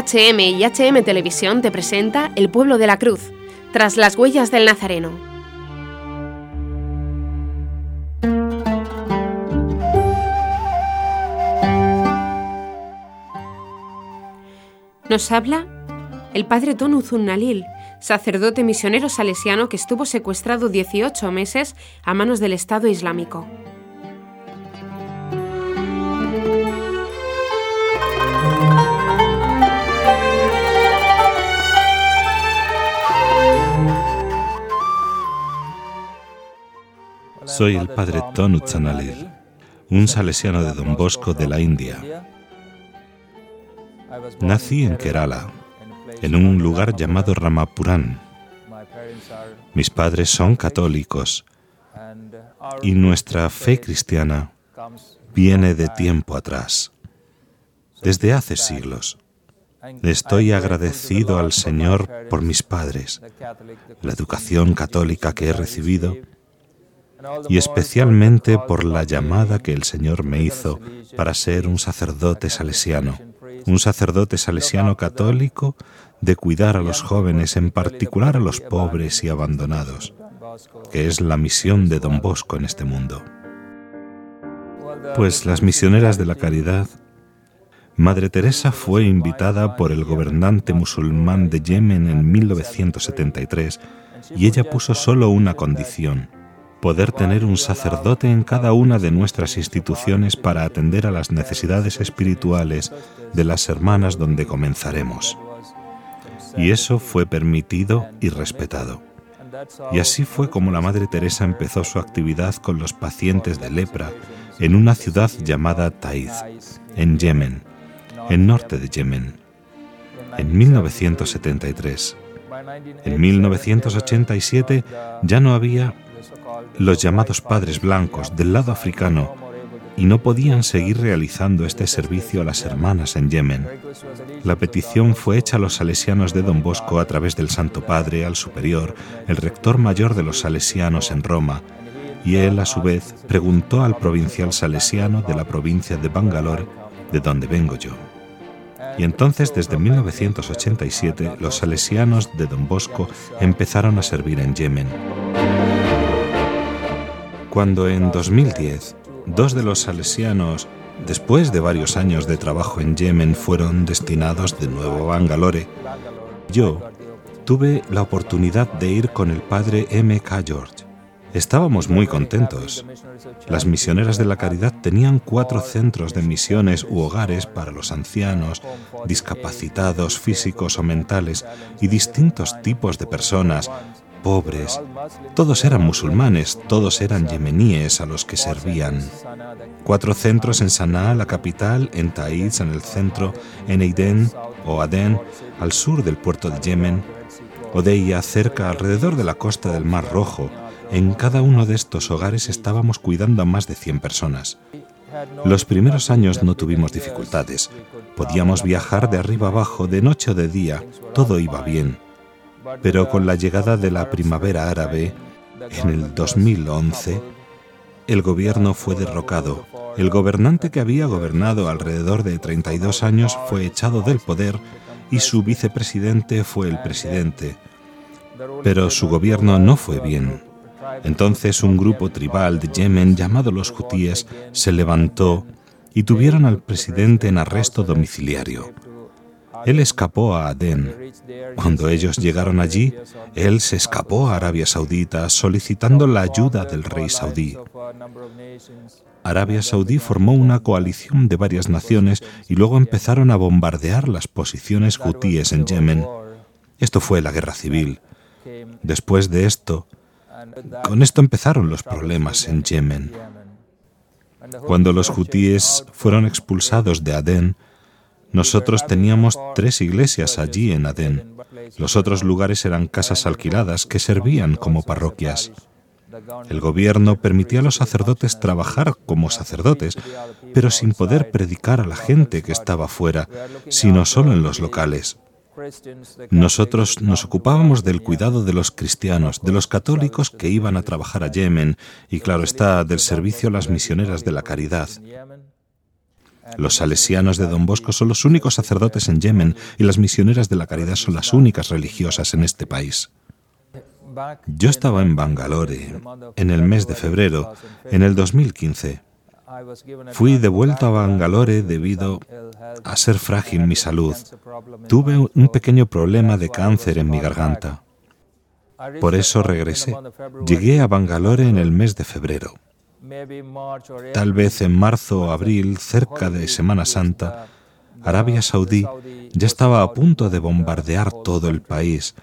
HM y HM Televisión te presenta El pueblo de la cruz, tras las huellas del Nazareno. Nos habla el padre Don Uzunalil, sacerdote misionero salesiano que estuvo secuestrado 18 meses a manos del Estado Islámico. Soy el padre Tonu Tzanalil, un salesiano de Don Bosco de la India. Nací en Kerala, en un lugar llamado Ramapuran. Mis padres son católicos y nuestra fe cristiana viene de tiempo atrás, desde hace siglos. Estoy agradecido al Señor por mis padres, la educación católica que he recibido y especialmente por la llamada que el Señor me hizo para ser un sacerdote salesiano, un sacerdote salesiano católico de cuidar a los jóvenes, en particular a los pobres y abandonados, que es la misión de Don Bosco en este mundo. Pues las misioneras de la caridad, Madre Teresa fue invitada por el gobernante musulmán de Yemen en 1973 y ella puso solo una condición, poder tener un sacerdote en cada una de nuestras instituciones para atender a las necesidades espirituales de las hermanas donde comenzaremos. Y eso fue permitido y respetado. Y así fue como la Madre Teresa empezó su actividad con los pacientes de lepra en una ciudad llamada Taiz, en Yemen, en norte de Yemen, en 1973. En 1987 ya no había los llamados padres blancos del lado africano y no podían seguir realizando este servicio a las hermanas en Yemen. La petición fue hecha a los salesianos de Don Bosco a través del Santo Padre al Superior, el rector mayor de los salesianos en Roma, y él a su vez preguntó al provincial salesiano de la provincia de Bangalore, de donde vengo yo. Y entonces, desde 1987, los salesianos de Don Bosco empezaron a servir en Yemen cuando en 2010 dos de los salesianos, después de varios años de trabajo en Yemen, fueron destinados de nuevo a Bangalore, yo tuve la oportunidad de ir con el padre M. K. George. Estábamos muy contentos. Las misioneras de la caridad tenían cuatro centros de misiones u hogares para los ancianos, discapacitados físicos o mentales y distintos tipos de personas, pobres. Todos eran musulmanes, todos eran yemeníes a los que servían. Cuatro centros en Sanaa, la capital, en Taiz, en el centro, en Eiden o Aden, al sur del puerto de Yemen, Odeia, cerca, alrededor de la costa del Mar Rojo. En cada uno de estos hogares estábamos cuidando a más de 100 personas. Los primeros años no tuvimos dificultades. Podíamos viajar de arriba abajo, de noche o de día. Todo iba bien. Pero con la llegada de la primavera árabe, en el 2011, el gobierno fue derrocado. El gobernante que había gobernado alrededor de 32 años fue echado del poder y su vicepresidente fue el presidente. Pero su gobierno no fue bien. Entonces un grupo tribal de Yemen llamado los hutíes se levantó y tuvieron al presidente en arresto domiciliario. Él escapó a Adén. Cuando ellos llegaron allí, él se escapó a Arabia Saudita solicitando la ayuda del rey saudí. Arabia Saudí formó una coalición de varias naciones y luego empezaron a bombardear las posiciones hutíes en Yemen. Esto fue la guerra civil. Después de esto, con esto empezaron los problemas en Yemen. Cuando los hutíes fueron expulsados de Adén, nosotros teníamos tres iglesias allí en Adén. Los otros lugares eran casas alquiladas que servían como parroquias. El gobierno permitía a los sacerdotes trabajar como sacerdotes, pero sin poder predicar a la gente que estaba fuera, sino solo en los locales. Nosotros nos ocupábamos del cuidado de los cristianos, de los católicos que iban a trabajar a Yemen y, claro está, del servicio a las misioneras de la caridad. Los salesianos de Don Bosco son los únicos sacerdotes en Yemen y las misioneras de la caridad son las únicas religiosas en este país. Yo estaba en Bangalore en el mes de febrero, en el 2015. Fui devuelto a Bangalore debido a ser frágil mi salud. Tuve un pequeño problema de cáncer en mi garganta. Por eso regresé. Llegué a Bangalore en el mes de febrero. Tal vez en marzo o abril, cerca de Semana Santa, Arabia Saudí ya estaba a punto de bombardear todo el país,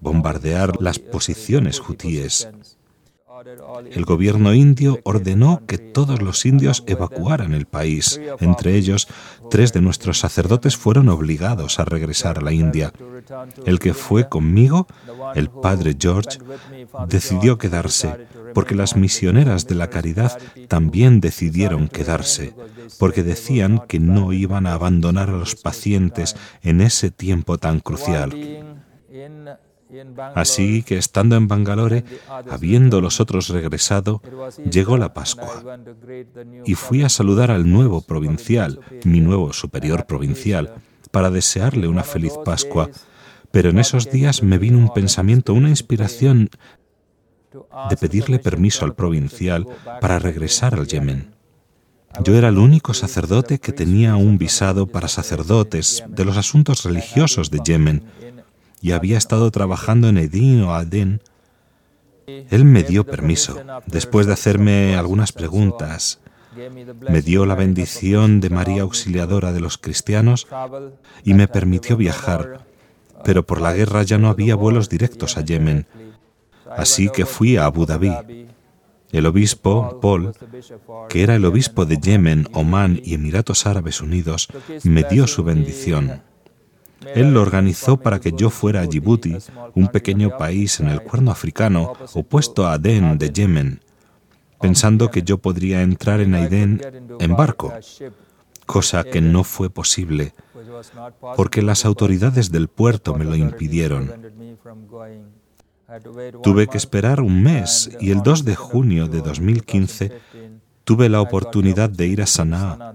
bombardear las posiciones hutíes. El gobierno indio ordenó que todos los indios evacuaran el país. Entre ellos, tres de nuestros sacerdotes fueron obligados a regresar a la India. El que fue conmigo, el padre George, decidió quedarse, porque las misioneras de la caridad también decidieron quedarse, porque decían que no iban a abandonar a los pacientes en ese tiempo tan crucial. Así que estando en Bangalore, habiendo los otros regresado, llegó la Pascua. Y fui a saludar al nuevo provincial, mi nuevo superior provincial, para desearle una feliz Pascua. Pero en esos días me vino un pensamiento, una inspiración de pedirle permiso al provincial para regresar al Yemen. Yo era el único sacerdote que tenía un visado para sacerdotes de los asuntos religiosos de Yemen y había estado trabajando en Edín o Adén, él me dio permiso, después de hacerme algunas preguntas. Me dio la bendición de María Auxiliadora de los cristianos y me permitió viajar, pero por la guerra ya no había vuelos directos a Yemen, así que fui a Abu Dhabi. El obispo, Paul, que era el obispo de Yemen, Omán y Emiratos Árabes Unidos, me dio su bendición. Él lo organizó para que yo fuera a Djibouti, un pequeño país en el cuerno africano opuesto a Adén de Yemen, pensando que yo podría entrar en Aden en barco, cosa que no fue posible, porque las autoridades del puerto me lo impidieron. Tuve que esperar un mes y el 2 de junio de 2015 tuve la oportunidad de ir a Sanaa,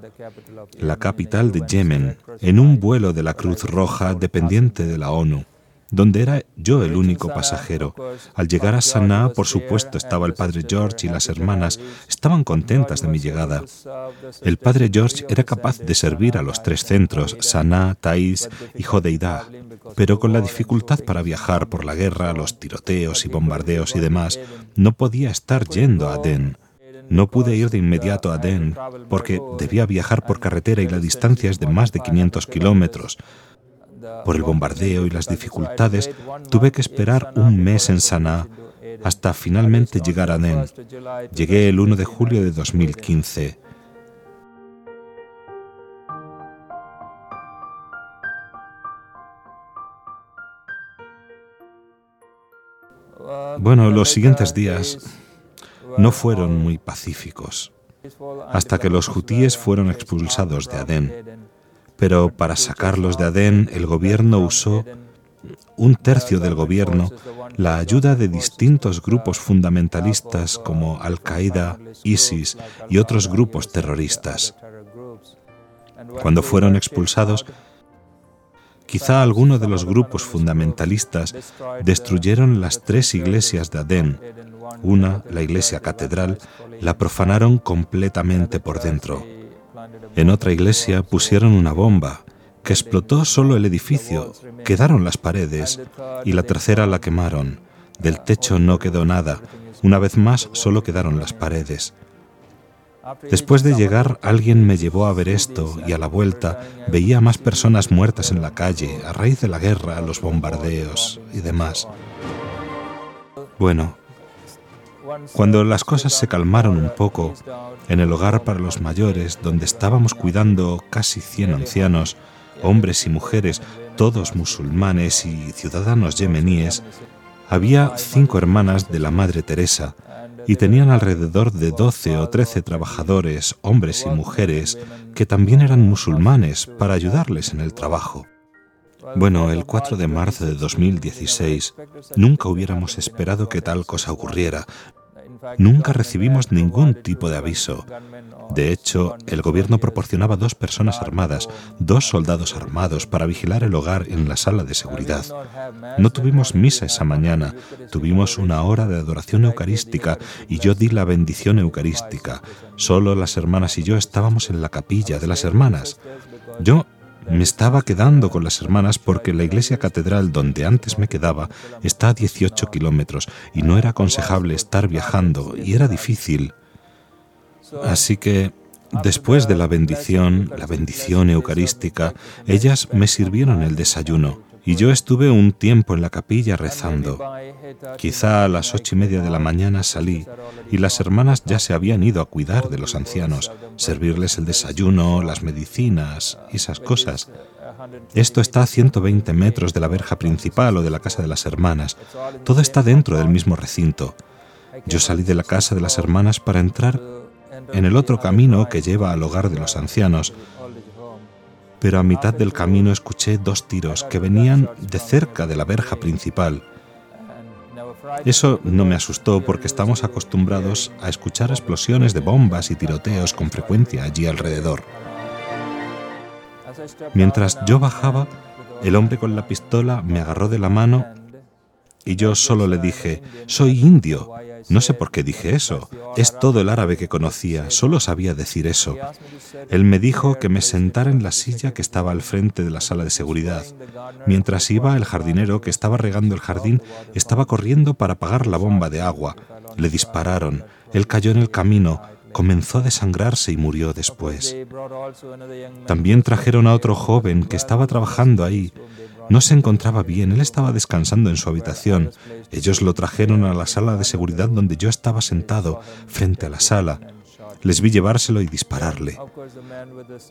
la capital de Yemen, en un vuelo de la Cruz Roja dependiente de la ONU, donde era yo el único pasajero. Al llegar a Sanaa, por supuesto, estaba el padre George y las hermanas. Estaban contentas de mi llegada. El padre George era capaz de servir a los tres centros, Sanaa, Thais y Jodeidah, pero con la dificultad para viajar por la guerra, los tiroteos y bombardeos y demás, no podía estar yendo a Den. No pude ir de inmediato a Den porque debía viajar por carretera y la distancia es de más de 500 kilómetros. Por el bombardeo y las dificultades, tuve que esperar un mes en Sanaa hasta finalmente llegar a Den. Llegué el 1 de julio de 2015. Bueno, los siguientes días no fueron muy pacíficos, hasta que los hutíes fueron expulsados de Adén. Pero para sacarlos de Adén, el gobierno usó un tercio del gobierno la ayuda de distintos grupos fundamentalistas como Al-Qaeda, ISIS y otros grupos terroristas. Cuando fueron expulsados, quizá alguno de los grupos fundamentalistas destruyeron las tres iglesias de Adén una, la iglesia catedral, la profanaron completamente por dentro. En otra iglesia pusieron una bomba que explotó solo el edificio, quedaron las paredes y la tercera la quemaron. Del techo no quedó nada, una vez más solo quedaron las paredes. Después de llegar, alguien me llevó a ver esto y a la vuelta veía más personas muertas en la calle a raíz de la guerra, los bombardeos y demás. Bueno, cuando las cosas se calmaron un poco, en el hogar para los mayores, donde estábamos cuidando casi 100 ancianos, hombres y mujeres, todos musulmanes y ciudadanos yemeníes, había cinco hermanas de la Madre Teresa y tenían alrededor de 12 o 13 trabajadores, hombres y mujeres, que también eran musulmanes para ayudarles en el trabajo. Bueno, el 4 de marzo de 2016 nunca hubiéramos esperado que tal cosa ocurriera. Nunca recibimos ningún tipo de aviso. De hecho, el gobierno proporcionaba dos personas armadas, dos soldados armados para vigilar el hogar en la sala de seguridad. No tuvimos misa esa mañana, tuvimos una hora de adoración eucarística y yo di la bendición eucarística. Solo las hermanas y yo estábamos en la capilla de las hermanas. Yo me estaba quedando con las hermanas porque la iglesia catedral donde antes me quedaba está a 18 kilómetros y no era aconsejable estar viajando y era difícil. Así que después de la bendición, la bendición eucarística, ellas me sirvieron el desayuno y yo estuve un tiempo en la capilla rezando. Quizá a las ocho y media de la mañana salí y las hermanas ya se habían ido a cuidar de los ancianos, servirles el desayuno, las medicinas y esas cosas. Esto está a 120 metros de la verja principal o de la casa de las hermanas. Todo está dentro del mismo recinto. Yo salí de la casa de las hermanas para entrar en el otro camino que lleva al hogar de los ancianos pero a mitad del camino escuché dos tiros que venían de cerca de la verja principal. Eso no me asustó porque estamos acostumbrados a escuchar explosiones de bombas y tiroteos con frecuencia allí alrededor. Mientras yo bajaba, el hombre con la pistola me agarró de la mano y yo solo le dije, soy indio. No sé por qué dije eso. Es todo el árabe que conocía, solo sabía decir eso. Él me dijo que me sentara en la silla que estaba al frente de la sala de seguridad. Mientras iba, el jardinero que estaba regando el jardín estaba corriendo para apagar la bomba de agua. Le dispararon. Él cayó en el camino, comenzó a desangrarse y murió después. También trajeron a otro joven que estaba trabajando ahí. No se encontraba bien, él estaba descansando en su habitación. Ellos lo trajeron a la sala de seguridad donde yo estaba sentado, frente a la sala. Les vi llevárselo y dispararle.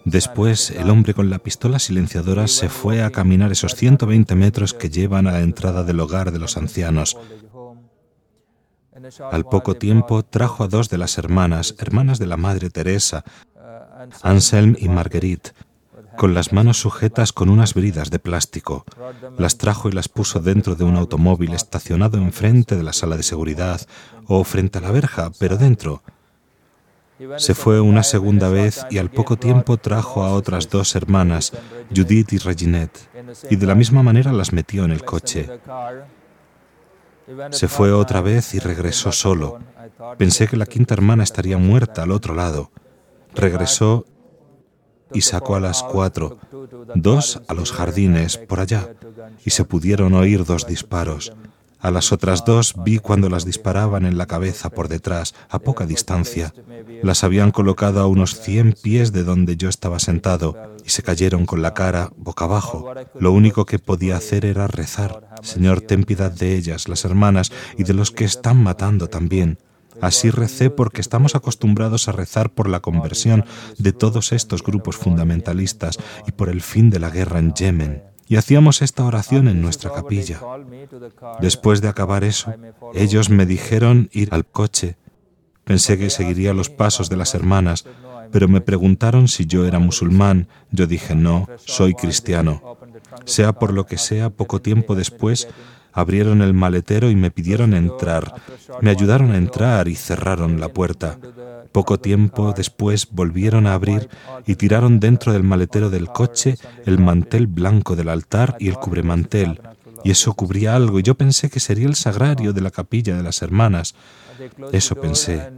Después, el hombre con la pistola silenciadora se fue a caminar esos 120 metros que llevan a la entrada del hogar de los ancianos. Al poco tiempo trajo a dos de las hermanas, hermanas de la Madre Teresa, Anselm y Marguerite, con las manos sujetas con unas bridas de plástico. Las trajo y las puso dentro de un automóvil estacionado enfrente de la sala de seguridad o frente a la verja, pero dentro. Se fue una segunda vez y al poco tiempo trajo a otras dos hermanas, Judith y Reginette, y de la misma manera las metió en el coche. Se fue otra vez y regresó solo. Pensé que la quinta hermana estaría muerta al otro lado. Regresó y sacó a las cuatro, dos a los jardines por allá, y se pudieron oír dos disparos. A las otras dos vi cuando las disparaban en la cabeza por detrás, a poca distancia. Las habían colocado a unos cien pies de donde yo estaba sentado y se cayeron con la cara boca abajo. Lo único que podía hacer era rezar. Señor, ten piedad de ellas, las hermanas, y de los que están matando también. Así recé porque estamos acostumbrados a rezar por la conversión de todos estos grupos fundamentalistas y por el fin de la guerra en Yemen. Y hacíamos esta oración en nuestra capilla. Después de acabar eso, ellos me dijeron ir al coche. Pensé que seguiría los pasos de las hermanas, pero me preguntaron si yo era musulmán. Yo dije no, soy cristiano. Sea por lo que sea, poco tiempo después Abrieron el maletero y me pidieron entrar. Me ayudaron a entrar y cerraron la puerta. Poco tiempo después volvieron a abrir y tiraron dentro del maletero del coche el mantel blanco del altar y el cubremantel. Y eso cubría algo y yo pensé que sería el sagrario de la capilla de las hermanas. Eso pensé.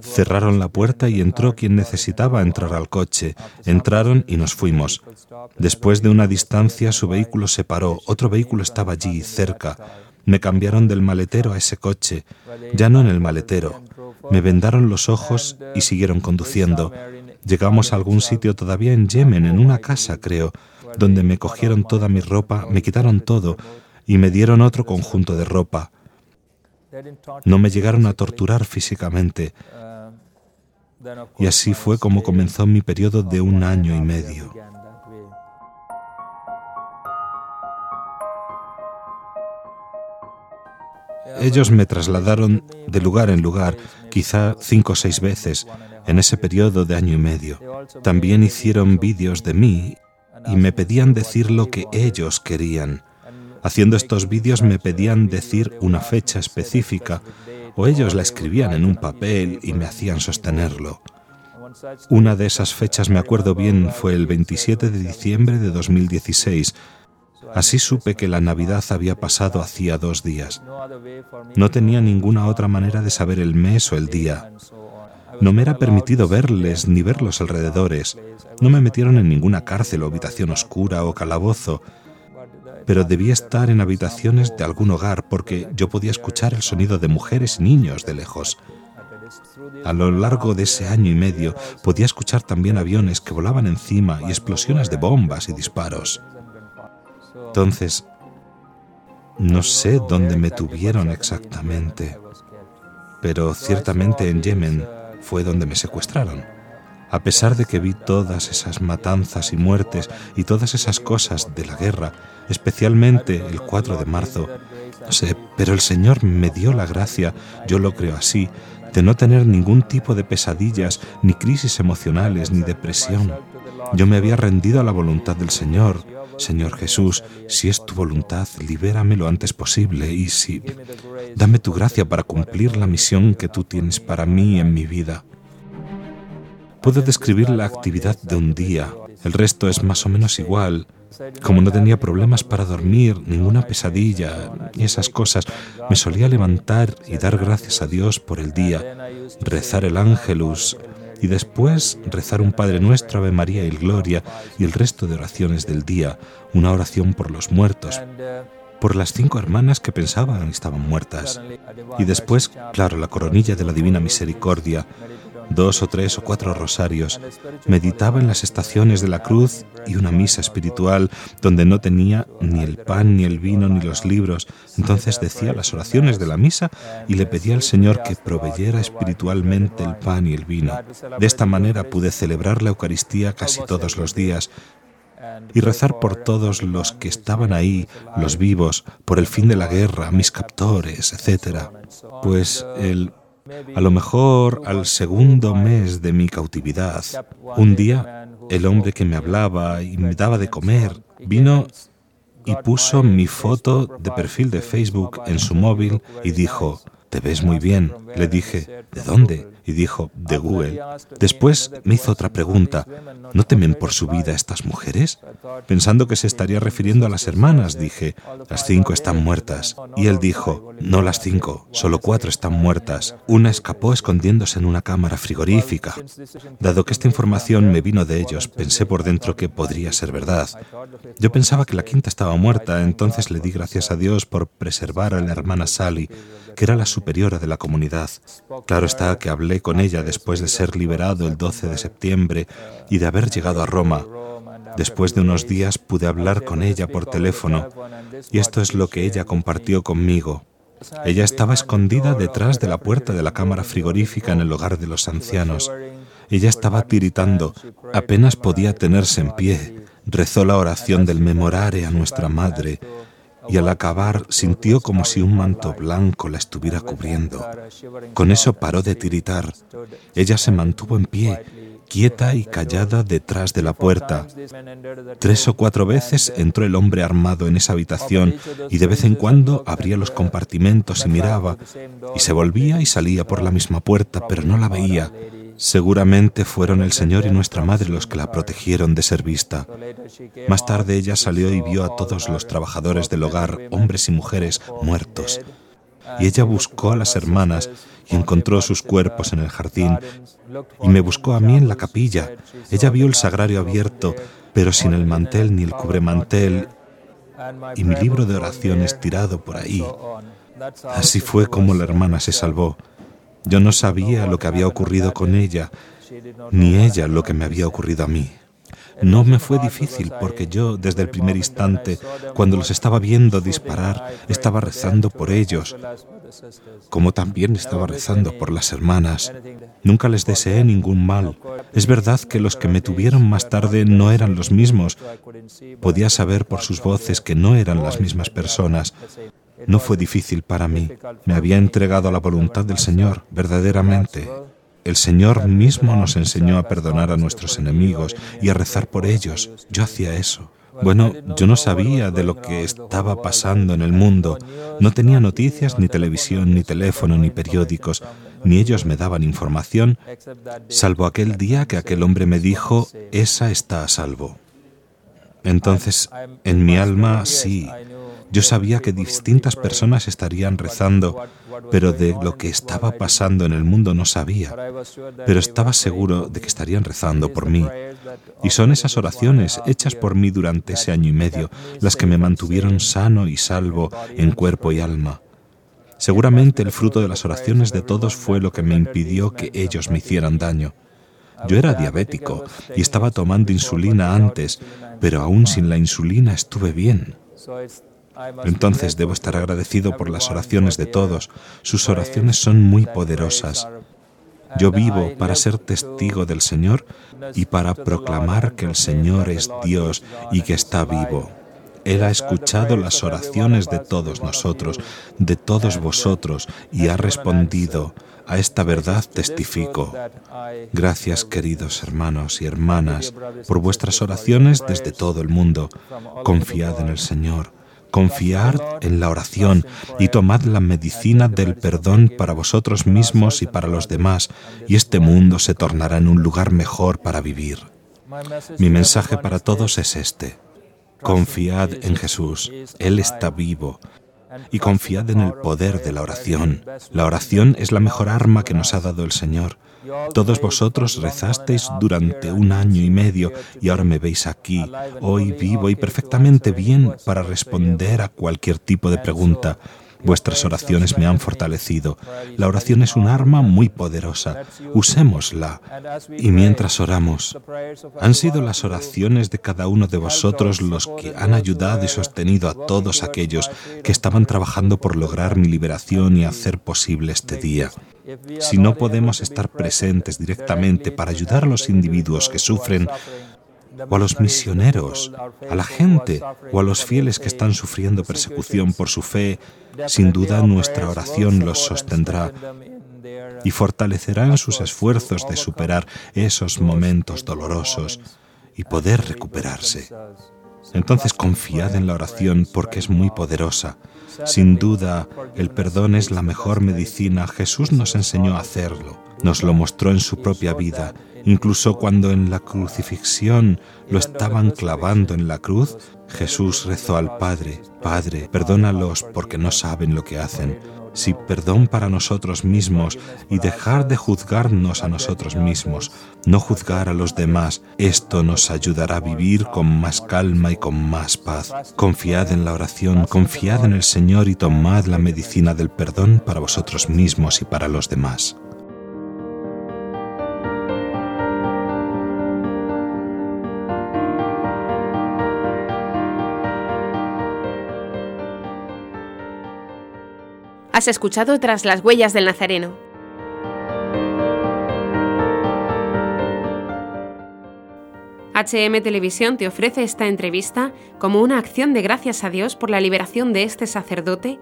Cerraron la puerta y entró quien necesitaba entrar al coche. Entraron y nos fuimos. Después de una distancia su vehículo se paró, otro vehículo estaba allí, cerca. Me cambiaron del maletero a ese coche, ya no en el maletero. Me vendaron los ojos y siguieron conduciendo. Llegamos a algún sitio todavía en Yemen, en una casa, creo, donde me cogieron toda mi ropa, me quitaron todo y me dieron otro conjunto de ropa. No me llegaron a torturar físicamente. Y así fue como comenzó mi periodo de un año y medio. Ellos me trasladaron de lugar en lugar, quizá cinco o seis veces, en ese periodo de año y medio. También hicieron vídeos de mí y me pedían decir lo que ellos querían. Haciendo estos vídeos me pedían decir una fecha específica o ellos la escribían en un papel y me hacían sostenerlo. Una de esas fechas, me acuerdo bien, fue el 27 de diciembre de 2016. Así supe que la Navidad había pasado hacía dos días. No tenía ninguna otra manera de saber el mes o el día. No me era permitido verles ni ver los alrededores. No me metieron en ninguna cárcel o habitación oscura o calabozo pero debía estar en habitaciones de algún hogar porque yo podía escuchar el sonido de mujeres y niños de lejos. A lo largo de ese año y medio podía escuchar también aviones que volaban encima y explosiones de bombas y disparos. Entonces, no sé dónde me tuvieron exactamente, pero ciertamente en Yemen fue donde me secuestraron. A pesar de que vi todas esas matanzas y muertes y todas esas cosas de la guerra, especialmente el 4 de marzo, sé, pero el Señor me dio la gracia, yo lo creo así, de no tener ningún tipo de pesadillas, ni crisis emocionales, ni depresión. Yo me había rendido a la voluntad del Señor. Señor Jesús, si es tu voluntad, libérame lo antes posible y si... Dame tu gracia para cumplir la misión que tú tienes para mí en mi vida. Puedo describir la actividad de un día, el resto es más o menos igual. Como no tenía problemas para dormir, ninguna pesadilla y esas cosas, me solía levantar y dar gracias a Dios por el día, rezar el ángelus y después rezar un Padre Nuestro, Ave María y Gloria y el resto de oraciones del día, una oración por los muertos, por las cinco hermanas que pensaban estaban muertas. Y después, claro, la coronilla de la Divina Misericordia, dos o tres o cuatro rosarios, meditaba en las estaciones de la cruz y una misa espiritual donde no tenía ni el pan, ni el vino, ni los libros. Entonces decía las oraciones de la misa y le pedía al Señor que proveyera espiritualmente el pan y el vino. De esta manera pude celebrar la Eucaristía casi todos los días, y rezar por todos los que estaban ahí, los vivos, por el fin de la guerra, mis captores, etc. Pues el a lo mejor al segundo mes de mi cautividad, un día el hombre que me hablaba y me daba de comer vino y puso mi foto de perfil de Facebook en su móvil y dijo, te ves muy bien. Le dije, ¿de dónde? Y dijo, de Google. Después me hizo otra pregunta, ¿no temen por su vida estas mujeres? Pensando que se estaría refiriendo a las hermanas, dije, las cinco están muertas. Y él dijo, no las cinco, solo cuatro están muertas. Una escapó escondiéndose en una cámara frigorífica. Dado que esta información me vino de ellos, pensé por dentro que podría ser verdad. Yo pensaba que la quinta estaba muerta, entonces le di gracias a Dios por preservar a la hermana Sally, que era la superiora de la comunidad. Claro está que hablé con ella después de ser liberado el 12 de septiembre y de haber llegado a Roma. Después de unos días pude hablar con ella por teléfono y esto es lo que ella compartió conmigo. Ella estaba escondida detrás de la puerta de la cámara frigorífica en el hogar de los ancianos. Ella estaba tiritando, apenas podía tenerse en pie. Rezó la oración del memorare a nuestra madre y al acabar sintió como si un manto blanco la estuviera cubriendo. Con eso paró de tiritar. Ella se mantuvo en pie, quieta y callada detrás de la puerta. Tres o cuatro veces entró el hombre armado en esa habitación y de vez en cuando abría los compartimentos y miraba, y se volvía y salía por la misma puerta, pero no la veía. Seguramente fueron el Señor y nuestra Madre los que la protegieron de ser vista. Más tarde ella salió y vio a todos los trabajadores del hogar, hombres y mujeres, muertos. Y ella buscó a las hermanas y encontró sus cuerpos en el jardín. Y me buscó a mí en la capilla. Ella vio el sagrario abierto, pero sin el mantel ni el cubremantel, y mi libro de oraciones tirado por ahí. Así fue como la hermana se salvó. Yo no sabía lo que había ocurrido con ella, ni ella lo que me había ocurrido a mí. No me fue difícil porque yo, desde el primer instante, cuando los estaba viendo disparar, estaba rezando por ellos, como también estaba rezando por las hermanas. Nunca les deseé ningún mal. Es verdad que los que me tuvieron más tarde no eran los mismos. Podía saber por sus voces que no eran las mismas personas, no fue difícil para mí. Me había entregado a la voluntad del Señor, verdaderamente. El Señor mismo nos enseñó a perdonar a nuestros enemigos y a rezar por ellos. Yo hacía eso. Bueno, yo no sabía de lo que estaba pasando en el mundo. No tenía noticias, ni televisión, ni teléfono, ni periódicos, ni ellos me daban información, salvo aquel día que aquel hombre me dijo, esa está a salvo. Entonces, en mi alma, sí, yo sabía que distintas personas estarían rezando, pero de lo que estaba pasando en el mundo no sabía. Pero estaba seguro de que estarían rezando por mí. Y son esas oraciones hechas por mí durante ese año y medio las que me mantuvieron sano y salvo en cuerpo y alma. Seguramente el fruto de las oraciones de todos fue lo que me impidió que ellos me hicieran daño. Yo era diabético y estaba tomando insulina antes, pero aún sin la insulina estuve bien. Entonces debo estar agradecido por las oraciones de todos. Sus oraciones son muy poderosas. Yo vivo para ser testigo del Señor y para proclamar que el Señor es Dios y que está vivo. Él ha escuchado las oraciones de todos nosotros, de todos vosotros, y ha respondido. A esta verdad testifico. Gracias, queridos hermanos y hermanas, por vuestras oraciones desde todo el mundo. Confiad en el Señor Confiar en la oración y tomad la medicina del perdón para vosotros mismos y para los demás, y este mundo se tornará en un lugar mejor para vivir. Mi mensaje para todos es este. Confiad en Jesús, Él está vivo, y confiad en el poder de la oración. La oración es la mejor arma que nos ha dado el Señor. Todos vosotros rezasteis durante un año y medio y ahora me veis aquí, hoy vivo y perfectamente bien para responder a cualquier tipo de pregunta. Vuestras oraciones me han fortalecido. La oración es un arma muy poderosa. Usémosla. Y mientras oramos, han sido las oraciones de cada uno de vosotros los que han ayudado y sostenido a todos aquellos que estaban trabajando por lograr mi liberación y hacer posible este día. Si no podemos estar presentes directamente para ayudar a los individuos que sufren, o a los misioneros, a la gente o a los fieles que están sufriendo persecución por su fe, sin duda nuestra oración los sostendrá y fortalecerá en sus esfuerzos de superar esos momentos dolorosos y poder recuperarse. Entonces confiad en la oración porque es muy poderosa. Sin duda, el perdón es la mejor medicina. Jesús nos enseñó a hacerlo. Nos lo mostró en su propia vida. Incluso cuando en la crucifixión lo estaban clavando en la cruz, Jesús rezó al Padre, Padre, perdónalos porque no saben lo que hacen si perdón para nosotros mismos y dejar de juzgarnos a nosotros mismos, no juzgar a los demás, esto nos ayudará a vivir con más calma y con más paz. Confiad en la oración, confiad en el Señor y tomad la medicina del perdón para vosotros mismos y para los demás. Has escuchado Tras las huellas del Nazareno. HM Televisión te ofrece esta entrevista como una acción de gracias a Dios por la liberación de este sacerdote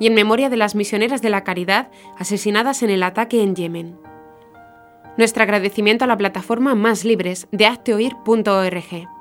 y en memoria de las misioneras de la caridad asesinadas en el ataque en Yemen. Nuestro agradecimiento a la plataforma Más Libres de hazteoír.org.